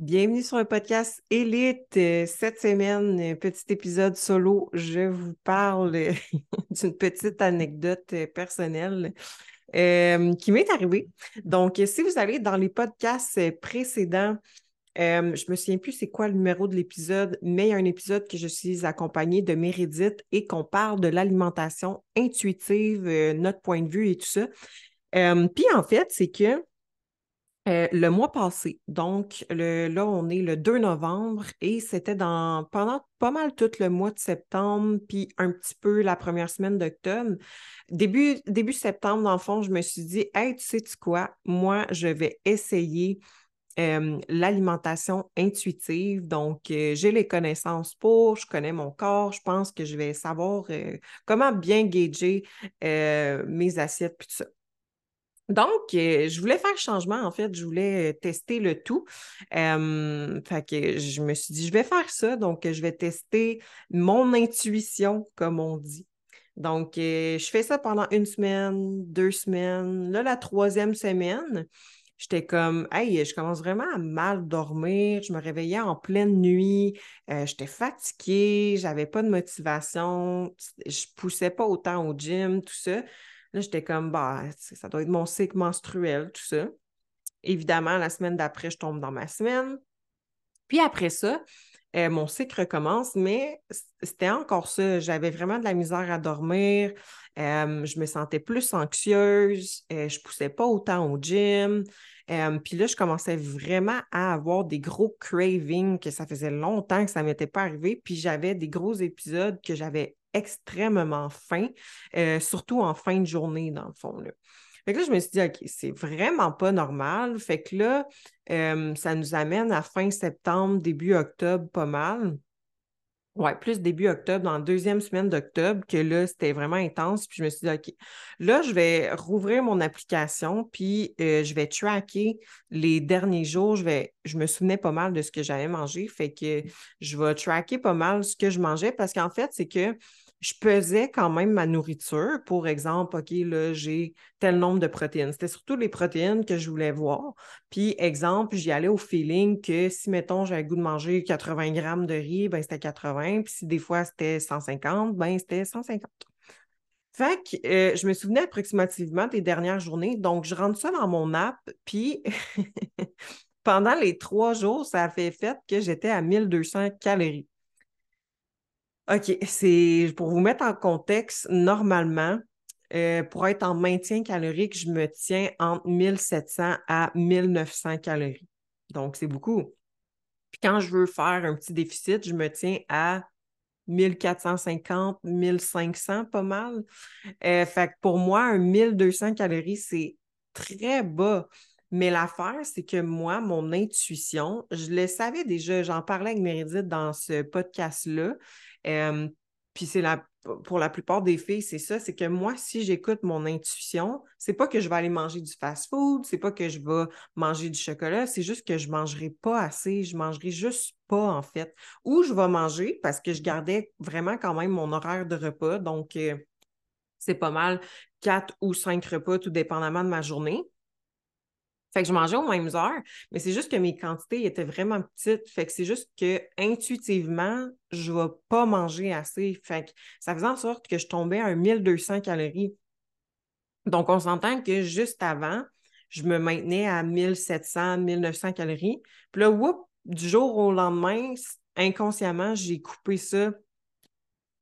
Bienvenue sur le podcast Élite. Euh, cette semaine, petit épisode solo, je vous parle d'une petite anecdote euh, personnelle euh, qui m'est arrivée. Donc, si vous allez dans les podcasts précédents, je je me souviens plus c'est quoi le numéro de l'épisode, mais il y a un épisode que je suis accompagnée de Mérédith et qu'on parle de l'alimentation intuitive, notre point de vue et tout ça. Puis en fait, c'est que euh, le mois passé. Donc, là, on est le 2 novembre et c'était dans pendant pas mal tout le mois de septembre, puis un petit peu la première semaine d'octobre. Début, début septembre, dans le fond, je me suis dit, hey, tu sais-tu quoi? Moi, je vais essayer euh, l'alimentation intuitive. Donc, euh, j'ai les connaissances pour, je connais mon corps, je pense que je vais savoir comment bien gager mes assiettes, puis tout ça. Donc, euh, je voulais faire changement, en fait, je voulais euh, tester le tout. fait que je me suis dit, je vais faire ça, donc je vais tester mon intuition, comme on dit. Donc, euh, je fais ça pendant une semaine, deux semaines. Là, la troisième semaine, j'étais comme, hey, je commence vraiment à mal dormir. Je me réveillais en pleine nuit. j'étais fatiguée, j'avais pas de motivation. Je poussais pas autant au gym, tout ça. Là, j'étais comme, bah, ça doit être mon cycle menstruel, tout ça. Évidemment, la semaine d'après, je tombe dans ma semaine. Puis après ça, euh, mon cycle recommence, mais c'était encore ça. J'avais vraiment de la misère à dormir. Euh, je me sentais plus anxieuse. Euh, je poussais pas autant au gym. puis là, je commençais vraiment à avoir des gros cravings que ça faisait longtemps que ça ne m'était pas arrivé. Puis j'avais des gros épisodes que j'avais extrêmement faim, euh, surtout en fin de journée, dans le fond. Là. Fait que là, je me suis dit, OK, c'est vraiment pas normal. Fait que là, euh, ça nous amène à fin septembre, début octobre, pas mal. Ouais, plus début octobre, dans la deuxième semaine d'octobre, que là, c'était vraiment intense. Puis je me suis dit, OK, là, je vais rouvrir mon application, puis euh, je vais tracker les derniers jours. Je, je me souvenais pas mal de ce que j'avais mangé. Fait que je vais tracker pas mal ce que je mangeais parce qu'en fait, c'est que je pesais quand même ma nourriture. Pour exemple, OK, là, j'ai tel nombre de protéines. C'était surtout les protéines que je voulais voir. Puis, exemple, j'y allais au feeling que si, mettons, j'avais le goût de manger 80 grammes de riz, ben c'était 80. Puis si des fois c'était 150, ben c'était 150. Fait que euh, je me souvenais approximativement des dernières journées. Donc, je rentre ça dans mon app, puis pendant les trois jours, ça a fait fait que j'étais à 1200 calories. OK, c'est pour vous mettre en contexte, normalement, euh, pour être en maintien calorique, je me tiens entre 1700 à 1900 calories. Donc, c'est beaucoup. Puis quand je veux faire un petit déficit, je me tiens à 1450, 1500, pas mal. Euh, fait que pour moi, un 1200 calories, c'est très bas. Mais l'affaire, c'est que moi, mon intuition, je le savais déjà, j'en parlais avec Meredith dans ce podcast-là, puis c'est la, pour la plupart des filles, c'est ça, c'est que moi, si j'écoute mon intuition, c'est pas que je vais aller manger du fast-food, c'est pas que je vais manger du chocolat, c'est juste que je mangerai pas assez, je mangerai juste pas en fait. Ou je vais manger parce que je gardais vraiment quand même mon horaire de repas, donc euh, c'est pas mal quatre ou cinq repas, tout dépendamment de ma journée. Fait que je mangeais aux mêmes heures, mais c'est juste que mes quantités étaient vraiment petites. Fait que c'est juste que intuitivement, je ne vais pas manger assez. Fait que ça faisait en sorte que je tombais à 1200 calories. Donc, on s'entend que juste avant, je me maintenais à 1700, 1900 calories. Puis là, whoop, du jour au lendemain, inconsciemment, j'ai coupé ça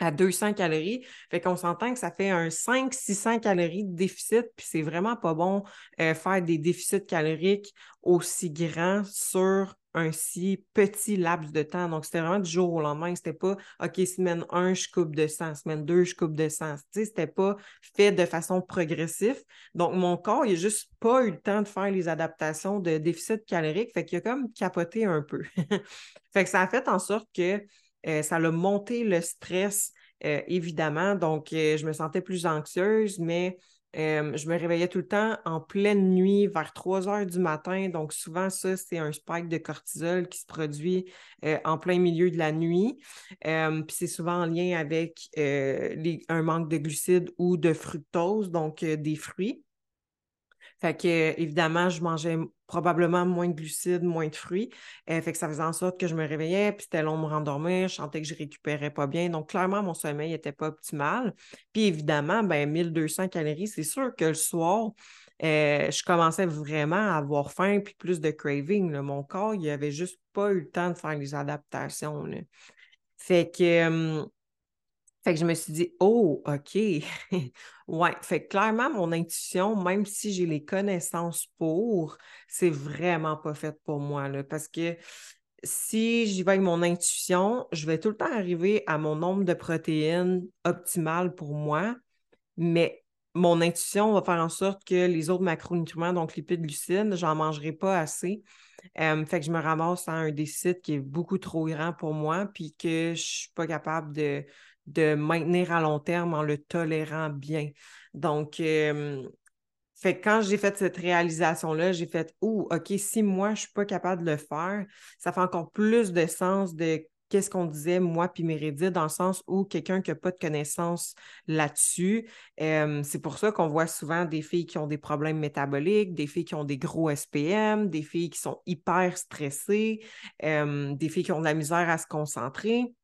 à 200 calories. Fait qu'on s'entend que ça fait un 500-600 calories de déficit, puis c'est vraiment pas bon euh, faire des déficits caloriques aussi grands sur un si petit laps de temps. Donc, c'était vraiment du jour au lendemain. C'était pas, OK, semaine 1, je coupe de 100, semaine 2, je coupe de 100. Tu sais, c'était pas fait de façon progressive. Donc, mon corps, il n'a juste pas eu le temps de faire les adaptations de déficit calorique. Fait qu'il a comme capoté un peu. fait que ça a fait en sorte que euh, ça a monté le stress, euh, évidemment. Donc, euh, je me sentais plus anxieuse, mais je me réveillais tout le temps en pleine nuit, vers 3 heures du matin. Donc, souvent, ça, c'est un spike de cortisol qui se produit en plein milieu de la nuit. Puis, c'est souvent en lien avec un manque de glucides ou de fructose, donc des fruits. Fait que, évidemment, je mangeais probablement moins de glucides, moins de fruits. Euh, fait que ça faisait en sorte que je me réveillais, puis c'était long de me rendormir, je sentais que je récupérais pas bien. Donc, clairement, mon sommeil n'était pas optimal. Puis, évidemment, ben, 1200 calories, c'est sûr que le soir, euh, je commençais vraiment à avoir faim puis plus de craving. Mon corps, il avait juste pas eu le temps de faire les adaptations. Fait que, fait que je me suis dit, oh, OK. ouais. Fait que clairement, mon intuition, même si j'ai les connaissances pour, c'est vraiment pas fait pour moi. Là, parce que si j'y vais avec mon intuition, je vais tout le temps arriver à mon nombre de protéines optimal pour moi, mais mon intuition va faire en sorte que les autres macronutriments, donc lipides, glucides, j'en mangerai pas assez. fait que je me ramasse à un déficit qui est beaucoup trop grand pour moi, puis que je suis pas capable de, de maintenir à long terme en le tolérant bien. Donc, fait quand j'ai fait cette réalisation-là, j'ai fait Oh, OK, si moi, je ne suis pas capable de le faire, ça fait encore plus de sens de qu'est-ce qu'on disait, moi puis Mérédith, dans le sens où quelqu'un qui n'a pas de connaissances là-dessus, c'est pour ça qu'on voit souvent des filles qui ont des problèmes métaboliques, des filles qui ont des gros SPM, des filles qui sont hyper stressées, des filles qui ont de la misère à se concentrer.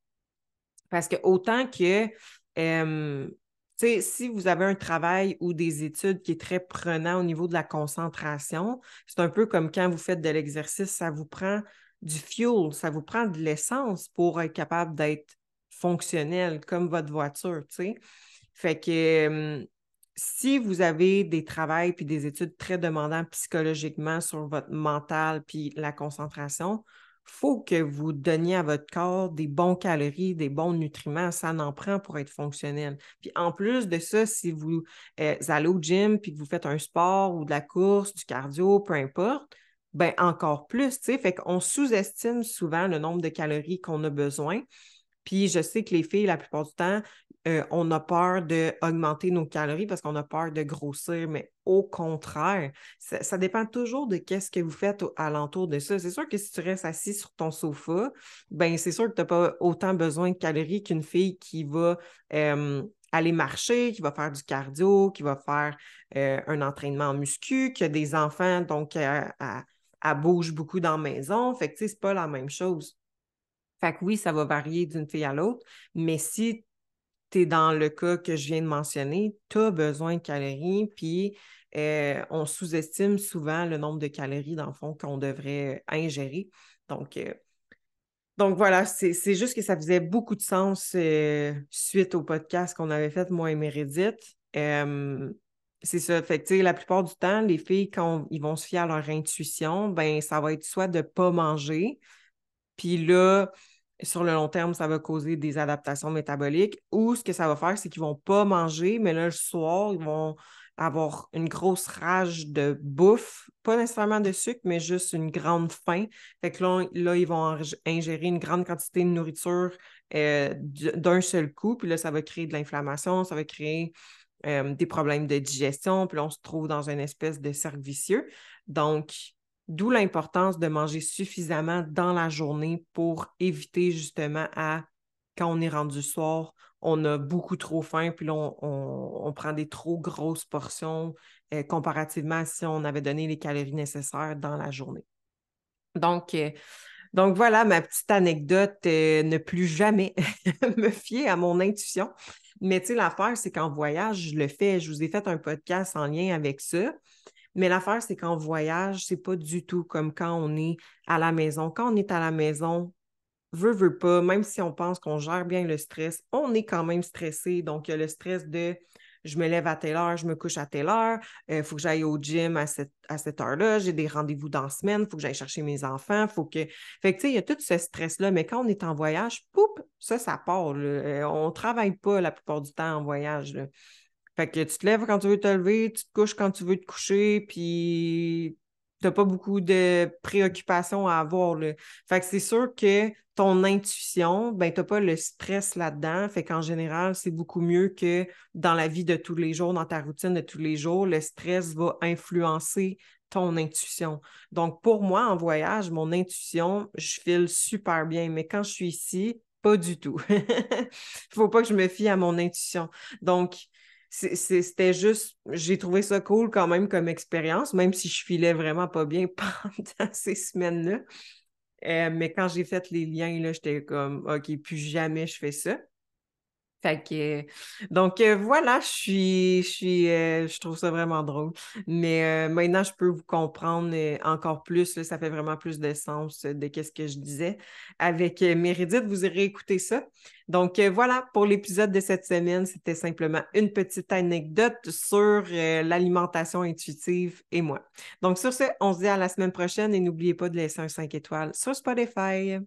Parce que autant que si vous avez un travail ou des études qui est très prenant au niveau de la concentration, c'est un peu comme quand vous faites de l'exercice, ça vous prend du fuel, ça vous prend de l'essence pour être capable d'être fonctionnel comme votre voiture, tu sais. Fait que si vous avez des travails puis des études très demandants psychologiquement sur votre mental puis la concentration, faut que vous donniez à votre corps des bons calories, des bons nutriments. Ça en prend pour être fonctionnel. Puis en plus de ça, si vous, euh, allez au gym puis que vous faites un sport ou de la course, du cardio, peu importe, ben encore plus, tu sais. Fait qu'on sous-estime souvent le nombre de calories qu'on a besoin. Puis je sais que les filles, la plupart du temps, euh, on a peur d'augmenter nos calories parce qu'on a peur de grossir, mais au contraire, ça, dépend toujours de qu'est-ce que vous faites alentour de ça. C'est sûr que si tu restes assis sur ton sofa, ben c'est sûr que tu n'as pas autant besoin de calories qu'une fille qui va aller marcher, qui va faire du cardio, qui va faire euh, un entraînement en muscu, qui a des enfants, donc elle, bouge beaucoup dans la maison. Fait que, c'est pas la même chose. Fait que oui, ça va varier d'une fille à l'autre, mais si dans le cas que je viens de mentionner, tu as besoin de calories, puis euh, on sous-estime souvent le nombre de calories, dans le fond, qu'on devrait ingérer. Donc, euh, donc voilà, c'est juste que ça faisait beaucoup de sens euh, suite au podcast qu'on avait fait, moi et Meredith. c'est ça. Fait que, la plupart du temps, les filles, quand ils vont se fier à leur intuition, ben ça va être soit de ne pas manger, puis là, sur le long terme, ça va causer des adaptations métaboliques. Ou ce que ça va faire, c'est qu'ils ne vont pas manger, mais là, le soir, ils vont avoir une grosse rage de bouffe, pas nécessairement de sucre, mais juste une grande faim. Fait que là, ils vont ingérer une grande quantité de nourriture euh, d'un seul coup, puis là, ça va créer de l'inflammation, ça va créer euh, des problèmes de digestion, puis là, on se trouve dans une espèce de cercle vicieux. Donc, D'où l'importance de manger suffisamment dans la journée pour éviter justement à, quand on est rendu soir, on a beaucoup trop faim, puis là, on, prend des trop grosses portions euh, comparativement à si on avait donné les calories nécessaires dans la journée. Donc, euh, donc voilà ma petite anecdote, euh, ne plus jamais me fier à mon intuition. Mais tu sais, l'affaire, c'est qu'en voyage, je le fais. Je vous ai fait un podcast en lien avec ça. Mais l'affaire, c'est qu'en voyage, c'est pas du tout comme quand on est à la maison. Quand on est à la maison, veut, veut pas, même si on pense qu'on gère bien le stress, on est quand même stressé. Donc, il y a le stress de je me lève à telle heure, je me couche à telle heure, il euh, faut que j'aille au gym à cette, à cette heure-là, j'ai des rendez-vous dans la semaine, il faut que j'aille chercher mes enfants, faut que. Fait que, tu sais, il y a tout ce stress-là, mais quand on est en voyage, poup, ça, ça part. Euh, on ne travaille pas la plupart du temps en voyage. Fait que tu te lèves quand tu veux te lever, tu te couches quand tu veux te coucher, puis tu n'as pas beaucoup de préoccupations à avoir. Là. Fait que c'est sûr que ton intuition, ben, tu n'as pas le stress là-dedans. Fait qu'en général, c'est beaucoup mieux que dans la vie de tous les jours, dans ta routine de tous les jours, le stress va influencer ton intuition. Donc, pour moi, en voyage, mon intuition, je file super bien. Mais quand je suis ici, pas du tout. Il faut pas que je me fie à mon intuition. Donc, c'était juste, j'ai trouvé ça cool quand même comme expérience, même si je filais vraiment pas bien pendant ces semaines-là. Euh, mais quand j'ai fait les liens, j'étais comme, OK, plus jamais je fais ça. Donc euh, voilà, je suis, je suis, euh, je trouve ça vraiment drôle. Mais euh, maintenant, je peux vous comprendre encore plus. ça fait vraiment plus de sens de ce que je disais. Avec Méridith, vous irez écouter ça. Donc voilà, pour l'épisode de cette semaine, c'était simplement une petite anecdote sur l'alimentation intuitive et moi. Donc sur ce, on se dit à la semaine prochaine et n'oubliez pas de laisser un 5 étoiles sur Spotify.